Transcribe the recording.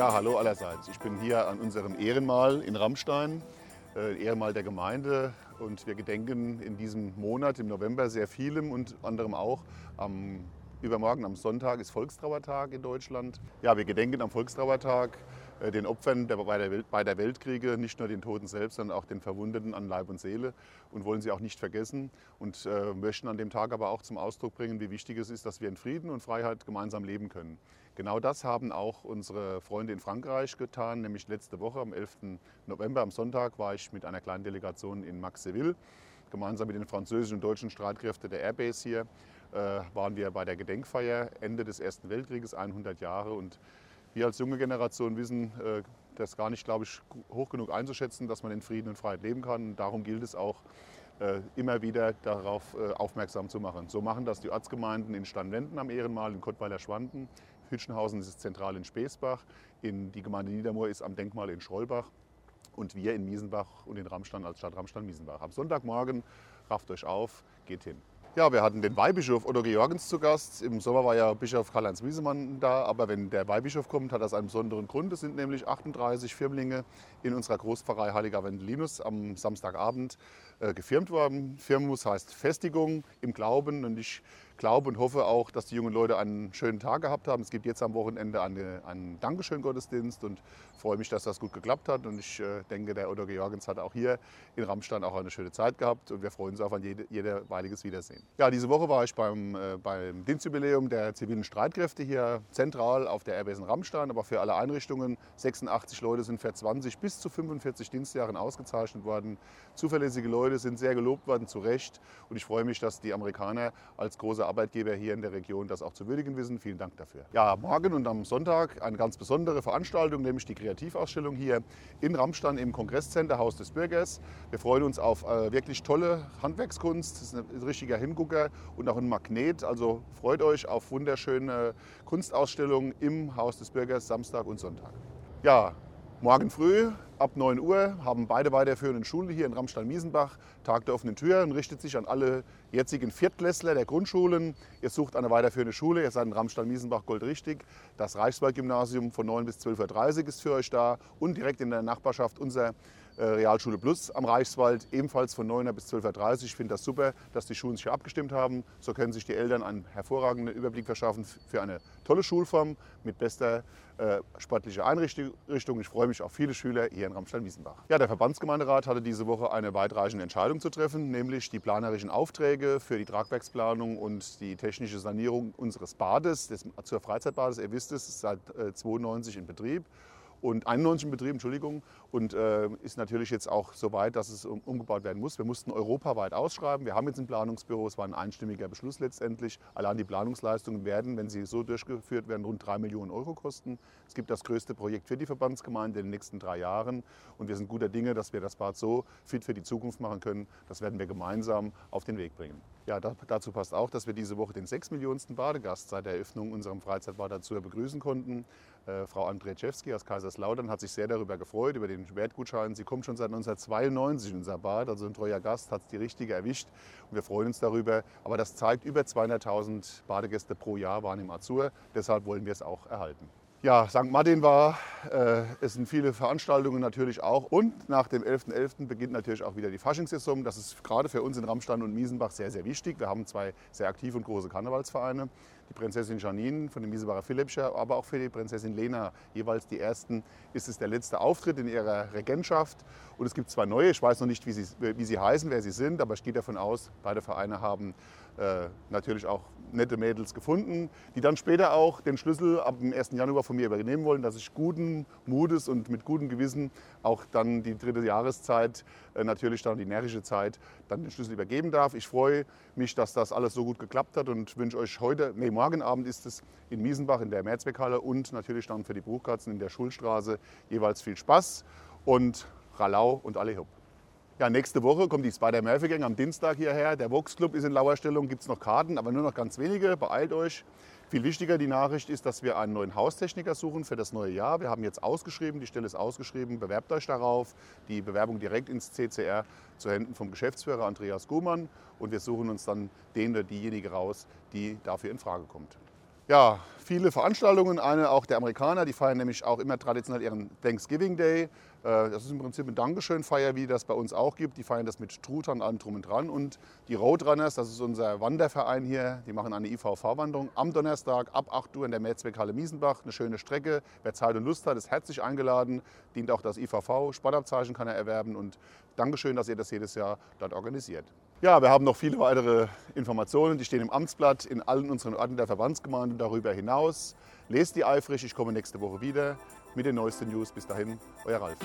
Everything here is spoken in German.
Ja, hallo allerseits. Ich bin hier an unserem Ehrenmal in Rammstein, äh, Ehrenmal der Gemeinde. Und wir gedenken in diesem Monat, im November, sehr vielem und anderem auch am Übermorgen am Sonntag ist Volkstrauertag in Deutschland. Ja, wir gedenken am Volkstrauertag den Opfern der, bei, der Weltkriege, nicht nur den Toten selbst, sondern auch den Verwundeten an Leib und Seele und wollen sie auch nicht vergessen und äh, möchten an dem Tag aber auch zum Ausdruck bringen, wie wichtig es ist, dass wir in Frieden und Freiheit gemeinsam leben können. Genau das haben auch unsere Freunde in Frankreich getan, nämlich letzte Woche am 11. November, am Sonntag, war ich mit einer kleinen Delegation in Maxseville. Gemeinsam mit den französischen und deutschen Streitkräften der Airbase hier äh, waren wir bei der Gedenkfeier Ende des Ersten Weltkrieges, 100 Jahre. Und wir als junge Generation wissen äh, das gar nicht, glaube ich, hoch genug einzuschätzen, dass man in Frieden und Freiheit leben kann. Und darum gilt es auch, äh, immer wieder darauf äh, aufmerksam zu machen. So machen das die Ortsgemeinden in Steinwenden am Ehrenmal, in Kottweiler-Schwanden. Hütchenhausen ist zentral in Speesbach. In, die Gemeinde Niedermoor ist am Denkmal in Schrollbach. Und wir in Miesenbach und in Ramstein als Stadt Ramstein-Miesenbach. Am Sonntagmorgen rafft euch auf, geht hin. Ja, wir hatten den Weihbischof Otto Georgens zu Gast. Im Sommer war ja Bischof Karl-Heinz Wiesemann da, aber wenn der Weihbischof kommt, hat das einen besonderen Grund. Es sind nämlich 38 Firmlinge in unserer Großpfarrei Heiliger Wendelinus am Samstagabend gefirmt worden. Firmus heißt Festigung im Glauben und ich glaube und hoffe auch, dass die jungen Leute einen schönen Tag gehabt haben. Es gibt jetzt am Wochenende eine, einen Dankeschön-Gottesdienst und freue mich, dass das gut geklappt hat. Und ich äh, denke, der Otto Georgens hat auch hier in Rammstein auch eine schöne Zeit gehabt und wir freuen uns auf ein jede, jederweiliges Wiedersehen. Ja, diese Woche war ich beim, äh, beim Dienstjubiläum der zivilen Streitkräfte hier zentral auf der Airbase in Rammstein, aber für alle Einrichtungen. 86 Leute sind für 20 bis zu 45 Dienstjahren ausgezeichnet worden. Zuverlässige Leute sind sehr gelobt worden, zu Recht. Und ich freue mich, dass die Amerikaner als große Arbeitgeber hier in der Region das auch zu würdigen wissen. Vielen Dank dafür. Ja, morgen und am Sonntag eine ganz besondere Veranstaltung, nämlich die Kreativausstellung hier in Rammstein im Kongresscenter Haus des Bürgers. Wir freuen uns auf äh, wirklich tolle Handwerkskunst. Das ist ein richtiger Hingucker und auch ein Magnet. Also freut euch auf wunderschöne Kunstausstellungen im Haus des Bürgers Samstag und Sonntag. Ja, Morgen früh ab 9 Uhr haben beide weiterführenden Schulen hier in Ramstein-Miesenbach Tag der offenen Tür und richtet sich an alle jetzigen Viertklässler der Grundschulen. Ihr sucht eine weiterführende Schule, ihr seid in Ramstein-Miesenbach goldrichtig. Das Reichswald-Gymnasium von 9 bis 12.30 Uhr ist für euch da und direkt in der Nachbarschaft unser äh, Realschule Plus am Reichswald, ebenfalls von 9 bis 12.30 Uhr. Ich finde das super, dass die Schulen sich hier abgestimmt haben. So können sich die Eltern einen hervorragenden Überblick verschaffen für eine tolle Schulform mit bester äh, sportlicher Einrichtung. Ich freue mich auf viele Schüler hier in Ramstein-Wiesenbach. Ja, der Verbandsgemeinderat hatte diese Woche eine weitreichende Entscheidung zu treffen, nämlich die planerischen Aufträge für die Tragwerksplanung und die technische Sanierung unseres Bades, des, zur Freizeitbades. Ihr wisst es, seit äh, 92 in Betrieb und 91 Betrieb, Entschuldigung, und äh, ist natürlich jetzt auch so weit, dass es um, umgebaut werden muss. Wir mussten europaweit ausschreiben. Wir haben jetzt ein Planungsbüro, es war ein einstimmiger Beschluss letztendlich. Allein die Planungsleistungen werden, wenn sie so durchgeführt werden, rund drei Millionen Euro kosten. Es gibt das größte Projekt für die Verbandsgemeinde in den nächsten drei Jahren und wir sind guter Dinge, dass wir das Bad so fit für die Zukunft machen können. Das werden wir gemeinsam auf den Weg bringen. Ja, da, dazu passt auch, dass wir diese Woche den sechs Millionensten Badegast seit der Eröffnung unserem Freizeitbad dazu begrüßen konnten. Äh, Frau Andrzejewski aus Kaiserslautern hat sich sehr darüber gefreut, über den Wertgutschein. Sie kommt schon seit 1992 in unser Bad, also ein treuer Gast, hat es die richtige erwischt. Und wir freuen uns darüber. Aber das zeigt, über 200.000 Badegäste pro Jahr waren im Azur. Deshalb wollen wir es auch erhalten. Ja, St. Martin war, es sind viele Veranstaltungen natürlich auch. Und nach dem 11.11. .11. beginnt natürlich auch wieder die Faschingssaison. Das ist gerade für uns in Rammstein und Miesenbach sehr, sehr wichtig. Wir haben zwei sehr aktive und große Karnevalsvereine. Die Prinzessin Janine von dem Miesenbacher Philippscher, aber auch für die Prinzessin Lena. Jeweils die ersten ist es der letzte Auftritt in ihrer Regentschaft. Und es gibt zwei neue. Ich weiß noch nicht, wie sie, wie sie heißen, wer sie sind, aber ich gehe davon aus, beide Vereine haben äh, natürlich auch nette Mädels gefunden, die dann später auch den Schlüssel ab dem 1. Januar von mir übernehmen wollen, dass ich guten Mutes und mit gutem Gewissen auch dann die dritte Jahreszeit, äh, natürlich dann die närrische Zeit, dann den Schlüssel übergeben darf. Ich freue mich, dass das alles so gut geklappt hat und wünsche euch heute, nee, morgen Abend ist es in Miesenbach in der Mehrzweckhalle und natürlich dann für die Bruchkatzen in der Schulstraße jeweils viel Spaß und Ralau und alle hopp. Ja, nächste Woche kommt die Spider Murphy Gang am Dienstag hierher. Der Vox Club ist in Lauerstellung, gibt es noch Karten, aber nur noch ganz wenige. Beeilt euch. Viel wichtiger die Nachricht ist, dass wir einen neuen Haustechniker suchen für das neue Jahr. Wir haben jetzt ausgeschrieben, die Stelle ist ausgeschrieben. Bewerbt euch darauf. Die Bewerbung direkt ins CCR zu Händen vom Geschäftsführer Andreas Guhmann. Und wir suchen uns dann den oder diejenige raus, die dafür in Frage kommt. Ja, viele Veranstaltungen. Eine auch der Amerikaner, die feiern nämlich auch immer traditionell ihren Thanksgiving Day. Äh, das ist im Prinzip eine Dankeschön-Feier, wie das bei uns auch gibt. Die feiern das mit Truthahn, allem drum und dran. Und die Roadrunners, das ist unser Wanderverein hier, die machen eine IVV-Wanderung am Donnerstag ab 8 Uhr in der Mehrzweckhalle Miesenbach. Eine schöne Strecke. Wer Zeit und Lust hat, ist herzlich eingeladen. Dient auch das IVV. Sportabzeichen kann er erwerben. Und Dankeschön, dass ihr das jedes Jahr dort organisiert. Ja, wir haben noch viele weitere Informationen, die stehen im Amtsblatt in allen unseren Orten der Verbandsgemeinden darüber hinaus. Lest die eifrig, ich komme nächste Woche wieder mit den neuesten News. Bis dahin, euer Ralf.